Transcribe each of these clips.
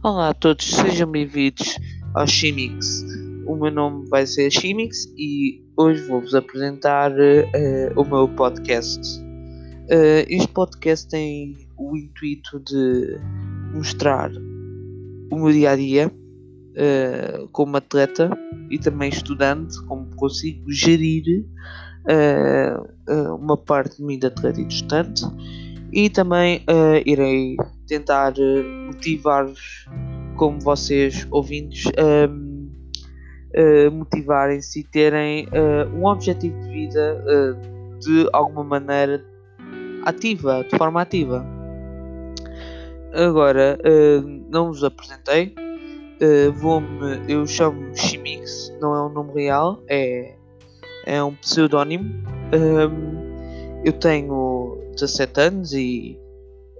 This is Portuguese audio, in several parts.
Olá a todos, sejam bem-vindos ao Chimix. O meu nome vai ser Chimix e hoje vou-vos apresentar uh, o meu podcast. Uh, este podcast tem o intuito de mostrar o meu dia a dia uh, como atleta e também estudante, como consigo gerir uma parte de mim de atleta e estudante e também irei tentar motivar-vos, como vocês ouvintes, um, uh, motivarem-se e terem uh, um objetivo de vida de alguma maneira ativa, de forma ativa. Agora, não vos apresentei. vou-me, eu chamo-me Chimix, não é um nome real, é, é um pseudónimo. Um, eu tenho 17 anos e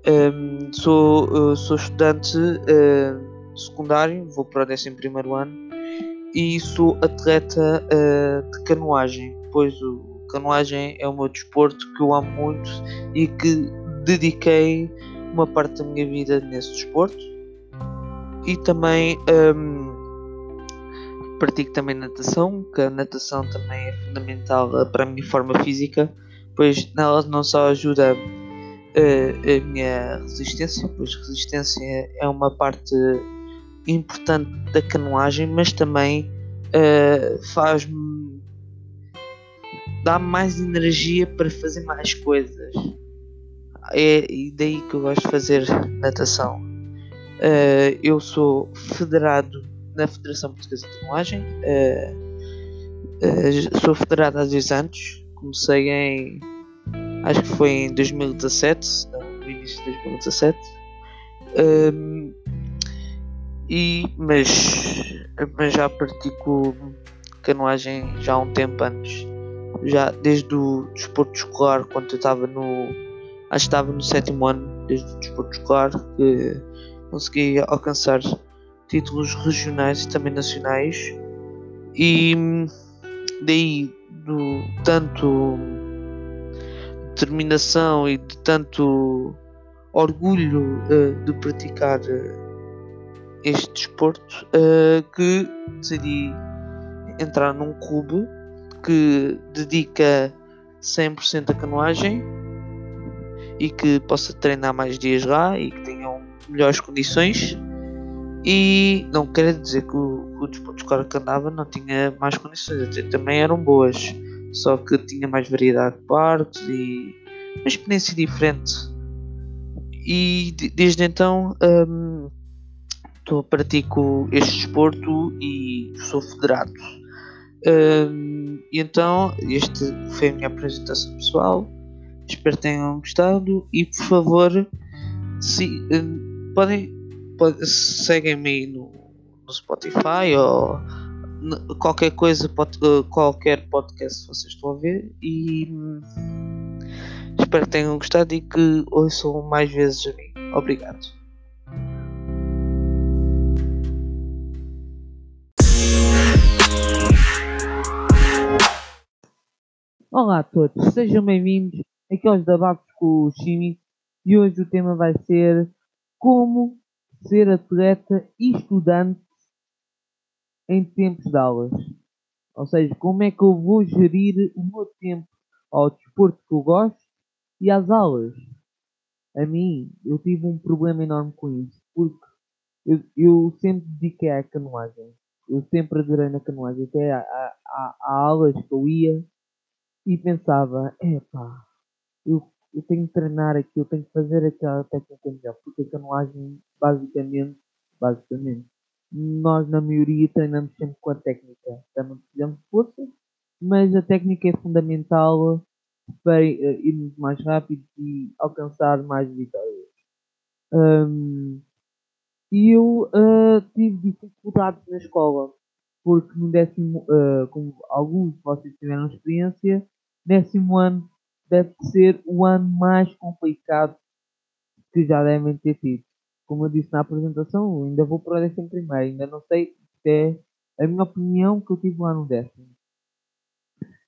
um, sou, uh, sou estudante uh, secundário, vou para o 11 ano e sou atleta uh, de canoagem, pois o canoagem é o meu desporto que eu amo muito e que dediquei uma parte da minha vida nesse desporto. E também um, pratico também natação, que a natação também é fundamental para a minha forma física, pois nela não só ajuda a minha resistência, pois resistência é uma parte importante da canoagem, mas também uh, faz-me dá mais energia para fazer mais coisas. É daí que eu gosto de fazer natação. Uh, eu sou federado na Federação Portuguesa de Canoagem. Uh, sou federado há 10 anos. Comecei em acho que foi em 2017, no início de 2017. Um, e, mas, mas já pratico canoagem já há um tempo antes. Já desde o desporto escolar, quando eu estava no. Acho que estava no sétimo ano, desde o desporto escolar, que consegui alcançar títulos regionais e também nacionais. E daí, do, tanto determinação e de tanto orgulho uh, de praticar uh, este desporto uh, que decidi entrar num clube que dedica 100% a canoagem e que possa treinar mais dias lá e que tenham melhores condições. E não quer dizer que o, o desporto escolar que andava não tinha mais condições, também eram boas só que tinha mais variedade de parques e uma experiência diferente. E desde então um, pratico este desporto e sou federado. Um, e então, esta foi a minha apresentação pessoal. Espero que tenham gostado e por favor, se, um, podem, seguem-me no, no Spotify ou qualquer coisa, eh, qualquer podcast vocês estão a ver e hum, espero que tenham gostado e que ouçam mais vezes a mim. Obrigado. Olá a todos, sejam bem-vindos aqui aos Dabafos com o Chimi e hoje o tema vai ser como ser atleta e estudante em tempos de aulas. Ou seja, como é que eu vou gerir o meu tempo ao desporto que eu gosto e às aulas. A mim, eu tive um problema enorme com isso, porque eu, eu sempre dediquei à canoagem. Eu sempre adorei na canoagem, até há, aulas que eu ia e pensava, epá, eu, eu tenho que treinar aqui, eu tenho que fazer aquela técnica melhor, porque a canoagem, basicamente, basicamente, nós na maioria treinamos sempre com a técnica. Também precisamos de força, mas a técnica é fundamental para uh, irmos mais rápido e alcançar mais vitórias. Um, eu uh, tive dificuldades na escola, porque no décimo, uh, como alguns de vocês tiveram experiência, décimo ano deve ser o ano mais complicado que já devem ter tido como eu disse na apresentação, ainda vou para o décimo primeiro, ainda não sei se é a minha opinião que eu tive lá no décimo.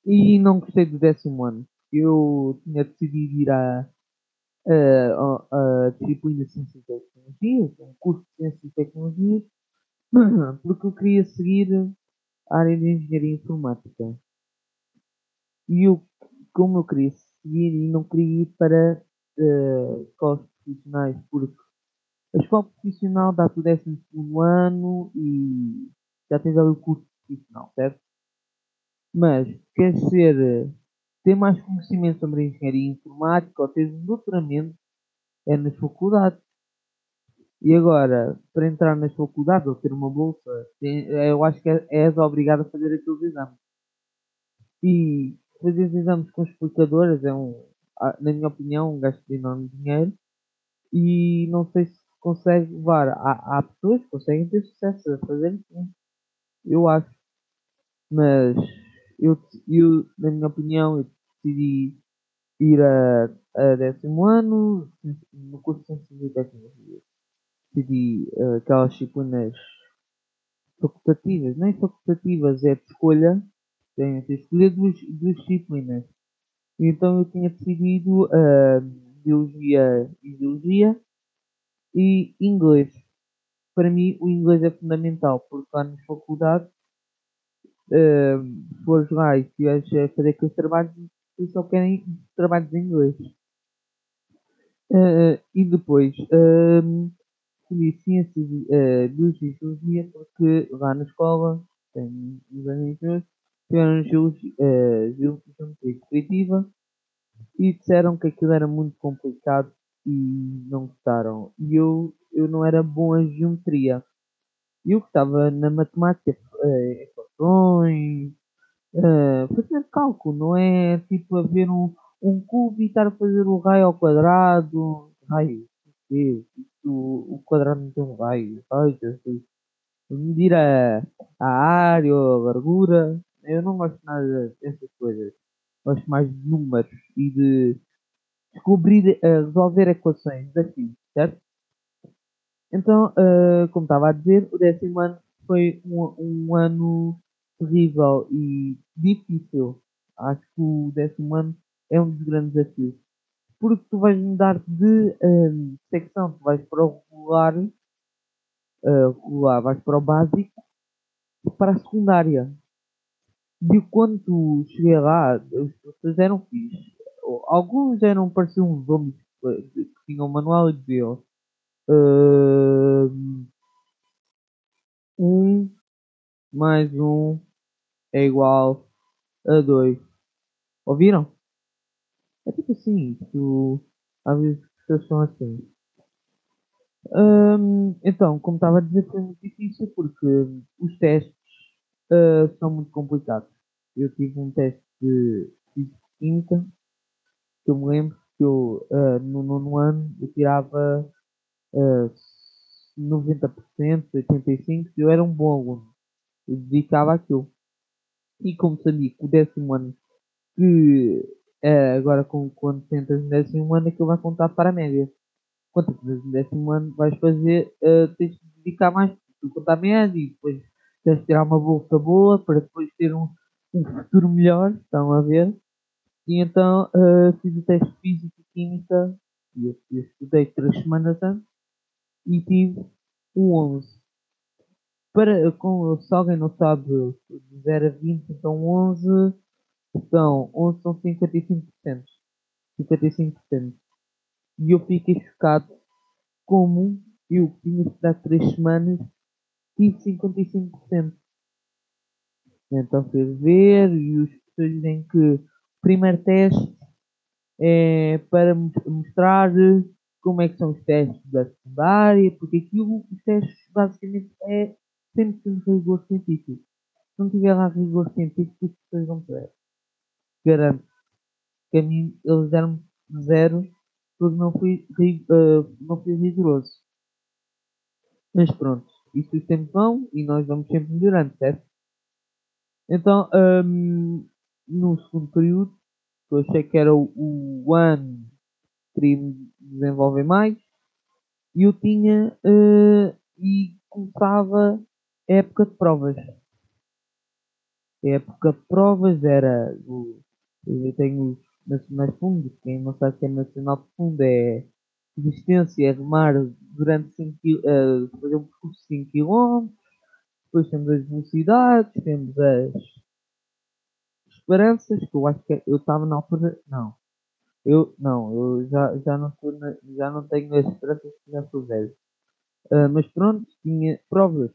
E não gostei do décimo ano. Eu tinha decidido ir à, a, a disciplina de Ciência e Tecnologia, um curso de Ciência e Tecnologia, porque eu queria seguir a área de Engenharia Informática. E eu, como eu queria seguir e não queria ir para uh, escolas profissionais, porque a escola profissional dá o 12 ano e já tens ali o curso profissional, certo? Mas quer ser ter mais conhecimento sobre engenharia informática ou ter um doutoramento é nas faculdades. E agora, para entrar nas faculdades ou ter uma bolsa, eu acho que é, és obrigado a fazer aqueles exames. E fazer os exames com explicadoras é um, na minha opinião, um gasto de enorme dinheiro. E não sei se consegue levar. Há pessoas que conseguem ter sucesso a fazer. Eu acho. Mas eu, eu, na minha opinião, eu decidi ir a, a décimo ano no curso de Ciências e Tecnologia. Decidi uh, aquelas disciplinas facultativas, nem facultativas, é de escolha. Tenho que escolher duas, duas disciplinas. Então eu tinha decidido uh, Biologia e Biologia e Inglês. Para mim o inglês é fundamental, porque lá nas faculdades uh, se fores lá e estiveres a fazer aqueles trabalhos, eles só querem trabalhos em inglês. Uh, e depois uh, ciências, uh, biologia e geologia porque lá na escola tenho uns amigos tiveram geologia, uh, geometria descritiva e disseram que aquilo era muito complicado e não gostaram. E eu, eu não era bom em geometria. Eu gostava na matemática, uh, equações, uh, fazer cálculo, não é tipo a ver um, um cubo e estar a fazer o raio ao quadrado. Raio, o o quadrado não tem um raio. Ai, Jesus. Medir a, a área ou a largura. Eu não gosto nada dessas coisas. Gosto mais de números e de descobrir, uh, resolver equações, desafios, certo? Então, uh, como estava a dizer, o décimo ano foi um, um ano terrível e difícil. Acho que o décimo ano é um dos grandes desafios. Porque tu vais mudar de um, secção, tu vais para o regular, uh, regular, vais para o básico para a secundária. E quando cheguei lá, os professores eram fixos. Alguns eram, pareciam uns homens que, tinham um manual e diziam uh, um mais um é igual a 2. Ouviram? É tipo assim, tu, às vezes as pessoas são assim. Um, então, como estava a dizer, foi muito difícil porque os testes uh, são muito complicados. Eu tive um teste de Física-Química que eu me lembro que eu, uh, no nono ano eu tirava uh, 90%, 85%, eu era um bom aluno. Eu dedicava aquilo. E como sabia que o décimo ano, que é, agora com, quando tentas no décimo ano, aquilo vai contar para a média. Quando tentas no décimo ano, vais fazer, uh, tens de dedicar mais tu contar a média e depois tens de tirar uma bolsa boa para depois ter um, um futuro melhor. Estão a ver? E então uh, fiz o teste de Física e Química e eu, eu estudei três semanas antes e tive um 11 para, com, se alguém não sabe, de 0 a 20, então 11 são, 11 são 55%. 55%. E eu fiquei chocado como eu tinha estudado 3 semanas tive 55%. Então fui ver e os professores dizem que primeiro teste é para mostrar como é que são os testes da secundária, porque aquilo, os testes basicamente é sempre temos rigor científico. Se não tiver lá rigor científico, as pessoas vão perder. Garanto que a mim eles deram zero porque não fui, uh, não fui rigoroso. Mas pronto, isso os tempos vão e nós vamos sempre melhorando, certo? Então, um, no segundo período, eu achei que era o, o ano que queria desenvolver mais, e eu tinha uh, e começava época de provas. A época de provas era. Eu tenho nacionais de fundo. Quem não sabe que é nacional de fundo é resistência, é remar durante 5 uh, fazer um percurso de 5 km. Depois temos as velocidades, temos as esperanças, que eu acho que eu estava na altura. Não. Eu não, eu já, já não estou já não tenho as esperanças que já sou velho. Uh, mas pronto, tinha provas.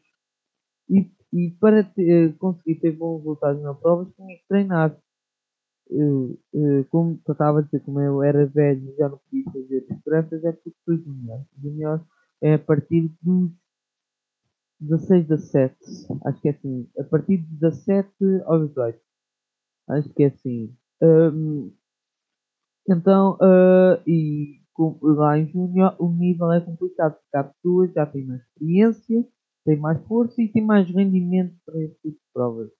E, e para te, uh, conseguir ter bons resultados nas provas tinha que treinar. Uh, como eu estava a dizer, como eu era velho e já não podia fazer esperanças, é porque fui junior. Junior é a partir dos 16, 17. Acho que é assim. A partir de 17 aos 18. Acho que é assim. Um, então, uh, e com, lá em Júnior o nível é complicado porque há pessoas já têm mais experiência, têm mais força e têm mais rendimento para esse tipo de provas.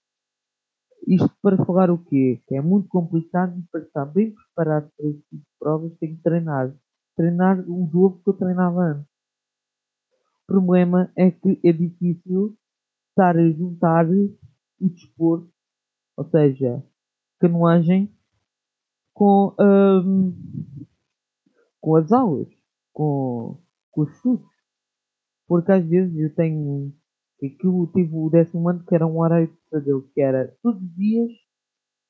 Isto para falar o quê? Que é muito complicado e para estar bem preparado para esse tipo de provas tem que treinar. Treinar o dobro que eu treinava antes. O problema é que é difícil estar a juntar o desporto, ou seja, canoagem com, um, com as aulas, com, com os estudos. Porque às vezes eu tenho. Aquilo tive o décimo ano que era um horário de pesadelo, que era todos os dias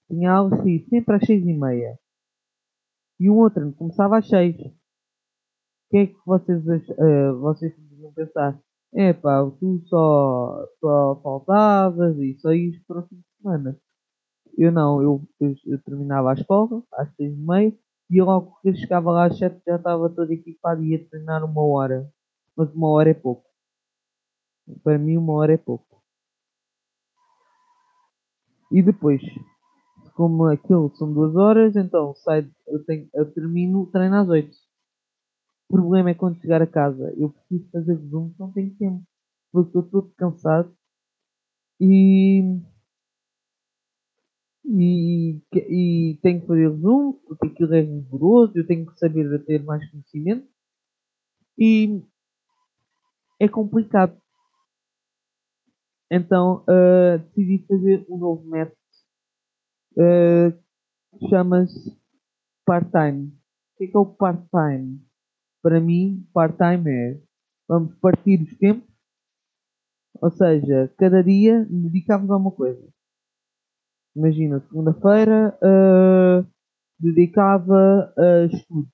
tinha aula assim, sempre às seis e meia. E um outro começava às seis. O que é que vocês, uh, vocês pensar? É pá, tu só, só faltavas e só ias para o fim de semana. Eu não, eu, eu, eu terminava a escola às seis e meia e logo que eu chegava lá às sete já estava todo equipado e ia treinar uma hora. Mas uma hora é pouco. Para mim uma hora é pouco. E depois, como aquilo são duas horas, então sai, eu, tenho, eu termino o treino às oito. O problema é quando chegar a casa, eu preciso fazer resumo, não tenho tempo. Porque eu estou todo cansado e e, e tenho que fazer resumo, porque aquilo é rigoroso, eu tenho que saber ter mais conhecimento e é complicado. Então uh, decidi fazer um novo método uh, que chama-se part-time. O que é, que é o part-time? Para mim, part-time é vamos partir os tempos, ou seja, cada dia dedicamos a uma coisa imagina, segunda-feira uh, dedicava a estudo,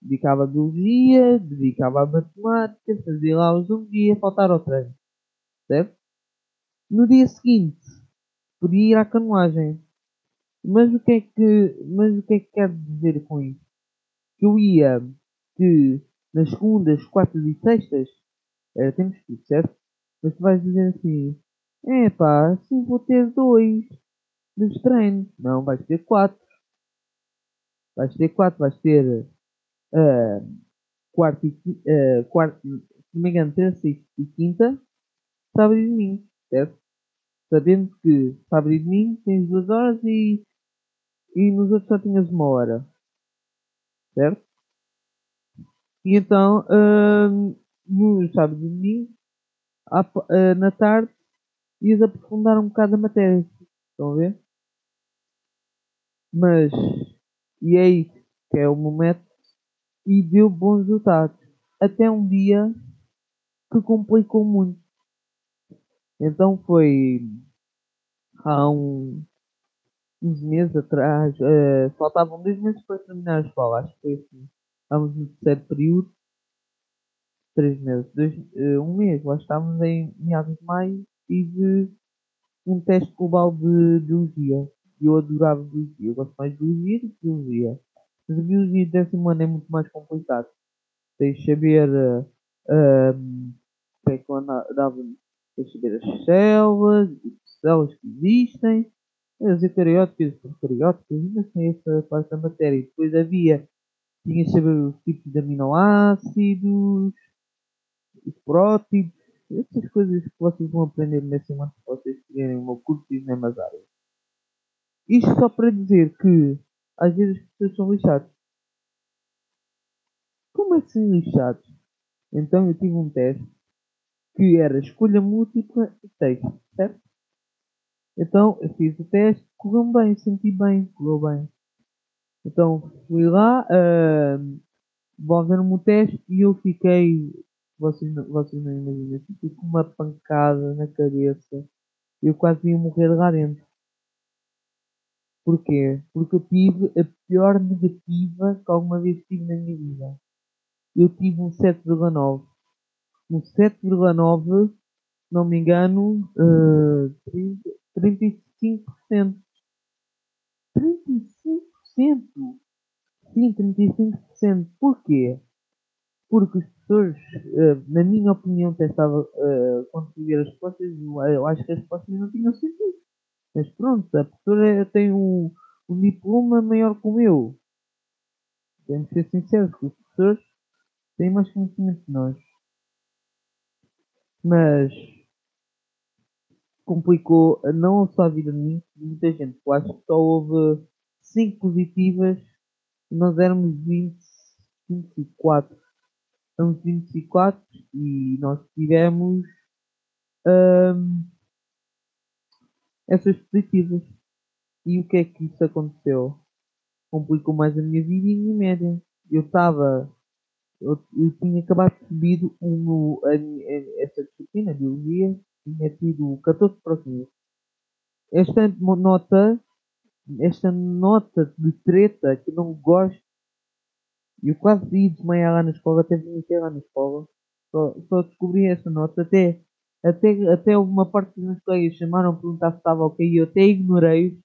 dedicava a biologia, dedicava a matemática, fazia lá os um dia, faltar ao treino, certo? No dia seguinte, podia ir à canoagem. Mas o que é que, mas o que é que quer dizer com isso? Que eu ia que nas segundas, quartas e sextas era temos tudo, certo? Mas tu vais dizer assim, é pá, assim vou ter dois dos treinos. Não, vais ter quatro. Vais ter quatro, vais ter uh, quarto e uh, quarto, se me engano, terça e quinta, sábado e domingo, certo? Sabendo que sábado e domingo tens duas horas e, e nos outros só tinhas uma hora, certo? E então, uh, no sábado e domingo, uh, na tarde, ias aprofundar um bocado a matéria. Estão a ver? Mas, e é isso que é o momento, e deu bons resultados. Até um dia que complicou muito. Então foi há um, uns meses atrás, uh, faltavam dois meses para terminar a escola, acho que foi assim. Estávamos no terceiro período, três meses, dois, uh, um mês, lá estávamos em meados de maio, tive um teste global de biologia eu adorava biologia. Eu gosto mais de biologia do que biologia. Mas a biologia de décimo ano é muito mais complicado. Tens de saber uh, uh, que é que eu. Tens de saber as células, as células que existem, as eucarióticas e procarióticas, ainda sem essa parte da matéria. E depois havia, tinha de saber os tipos de aminoácidos, os prótipos, essas coisas que vocês vão aprender nesse ano se vocês tiverem meu curso de áreas. Isto só para dizer que às vezes as pessoas são lixadas. Como assim lixados? Então eu tive um teste que era escolha múltipla e texto, certo? Então eu fiz o teste, correu bem, senti bem, correu bem. Então fui lá, uh, devolveram-me o teste e eu fiquei, vocês, não- vocês não imaginam, fiquei com uma pancada na cabeça. Eu quase ia morrer lá dentro. Porquê? Porque eu tive a pior negativa que alguma vez tive na minha vida. Eu tive um 7,9. Um 7,9, se não me engano, uh, 30, 35%. 35%! Sim, 35%. Porquê? Porque os professores, uh, na minha opinião, testava, uh, quando fui ver as respostas, eu acho que as respostas não tinham sentido. Mas pronto, a professora tem um, um diploma maior que o meu. Temos que ser sinceros, que os professores têm mais conhecimento que nós. Mas complicou não só a vida de mim, de muita gente. Eu acho que só houve 5 positivas e nós éramos 20, 24. Estamos 24 e nós tivemos hum, essas positivas. E o que é que isso aconteceu? Complicou mais a minha vida e a minha média. Eu estava. Eu, eu, tinha acabado de subir um, a, a, essa disciplina, biologia, tinha tido 14 para 15. Esta nota, esta nota de treta que não gosto, eu quase ia desmaiar lá na escola, até vomitei lá na escola. Só, só descobri essa nota, até, até, até uma parte dos meus colegas chamaram a perguntar se estava ok e eu até ignorei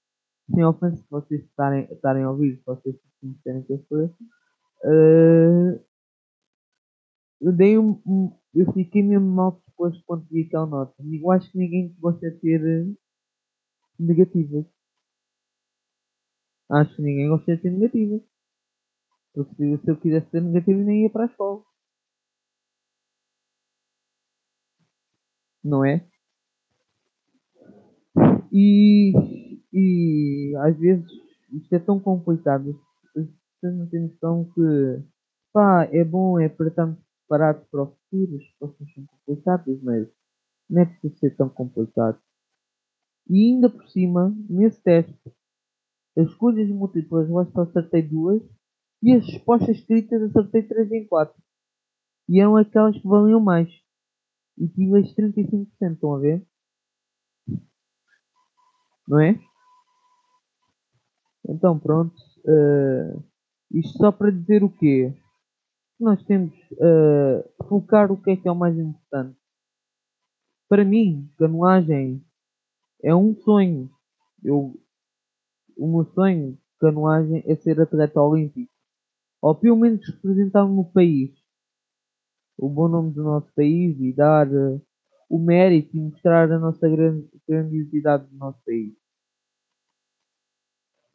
sem ofensa se vocês estarem, estarem a ouvir, se vocês conhecerem que eu sou. Uh, eu dei um, um, eu fiquei mesmo mal disposto quando vi aquela nota. Eu acho que ninguém gosta de ter uh, negativas. Acho que ninguém gosta de ter negativas. Porque se eu quisesse ter negativas nem ia para a escola. Não é? E, e às vezes isto é tão complicado. Pessoas não têm noção que pá, é bom, é para estarmos preparados para o futuro, as situações são complicadas, mas não é preciso ser tão complicado. E ainda por cima, nesse teste, as escolhas múltiplas eu acho que acertei duas e as respostas escritas acertei 3 em 4. E eram aquelas que valiam mais. E tive as 35%, estão a ver? Não é? Então pronto. Uh, isto só para dizer o quê? Nós temos uh, focar o que é que é o mais importante. Para mim, canoagem é um sonho. Eu, o meu sonho de canoagem é ser atleta olímpico. Ou pelo menos representar o meu país. O bom nome do nosso país e dar uh, o mérito e mostrar a nossa grandiosidade do nosso país.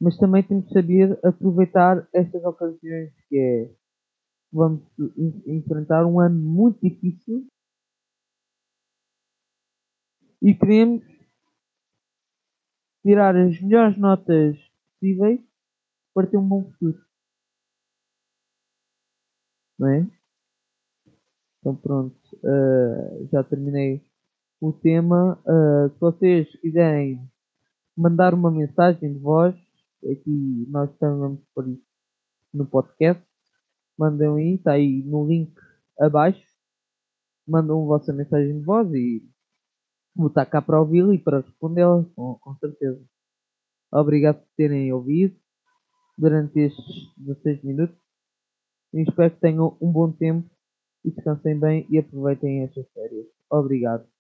Mas também temos que saber aproveitar estas ocasiões que é vamos enfrentar um ano muito difícil e queremos tirar as melhores notas possíveis para ter um bom futuro. Não é? Então pronto, uh, já terminei o tema. Uh, se vocês quiserem mandar uma mensagem de voz, aqui nós estamos por isso no podcast, mandem aí, está aí no link abaixo. Mandam a vossa mensagem de voz e vou estar cá para ouvi-la e para respondê-la, com, com certeza. Obrigado por terem ouvido durante estes 16 minutos. E espero que tenham um bom tempo descansem bem e aproveitem estas férias. Obrigado.